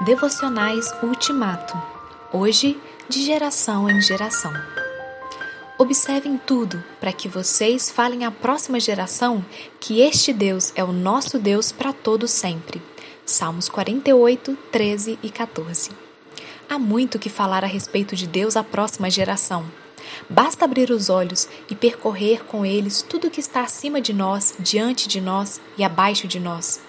Devocionais Ultimato. Hoje, de geração em geração. Observem tudo para que vocês falem à próxima geração que este Deus é o nosso Deus para todo sempre. Salmos 48, 13 e 14. Há muito que falar a respeito de Deus à próxima geração. Basta abrir os olhos e percorrer com eles tudo que está acima de nós, diante de nós e abaixo de nós.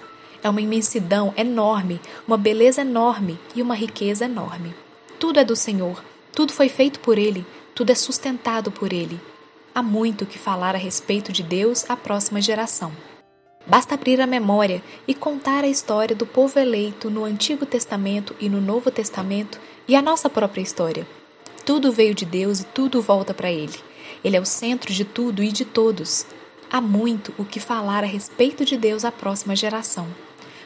É uma imensidão enorme, uma beleza enorme e uma riqueza enorme. Tudo é do Senhor, tudo foi feito por Ele, tudo é sustentado por Ele. Há muito que falar a respeito de Deus à próxima geração. Basta abrir a memória e contar a história do povo eleito no Antigo Testamento e no Novo Testamento e a nossa própria história. Tudo veio de Deus e tudo volta para Ele. Ele é o centro de tudo e de todos. Há muito o que falar a respeito de Deus à próxima geração.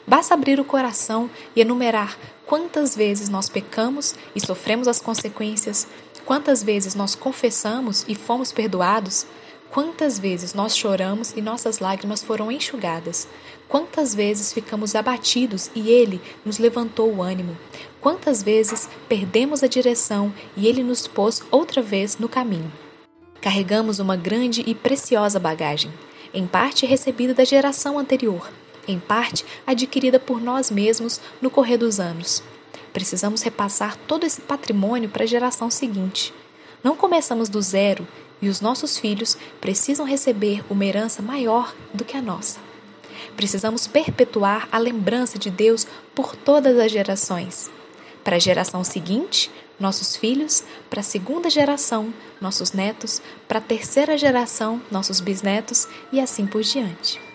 Basta abrir o coração e enumerar quantas vezes nós pecamos e sofremos as consequências, quantas vezes nós confessamos e fomos perdoados, quantas vezes nós choramos e nossas lágrimas foram enxugadas, quantas vezes ficamos abatidos e Ele nos levantou o ânimo, quantas vezes perdemos a direção e Ele nos pôs outra vez no caminho. Carregamos uma grande e preciosa bagagem, em parte recebida da geração anterior em parte adquirida por nós mesmos no correr dos anos. Precisamos repassar todo esse patrimônio para a geração seguinte. Não começamos do zero e os nossos filhos precisam receber uma herança maior do que a nossa. Precisamos perpetuar a lembrança de Deus por todas as gerações. Para a geração seguinte, nossos filhos, para a segunda geração, nossos netos, para a terceira geração, nossos bisnetos e assim por diante.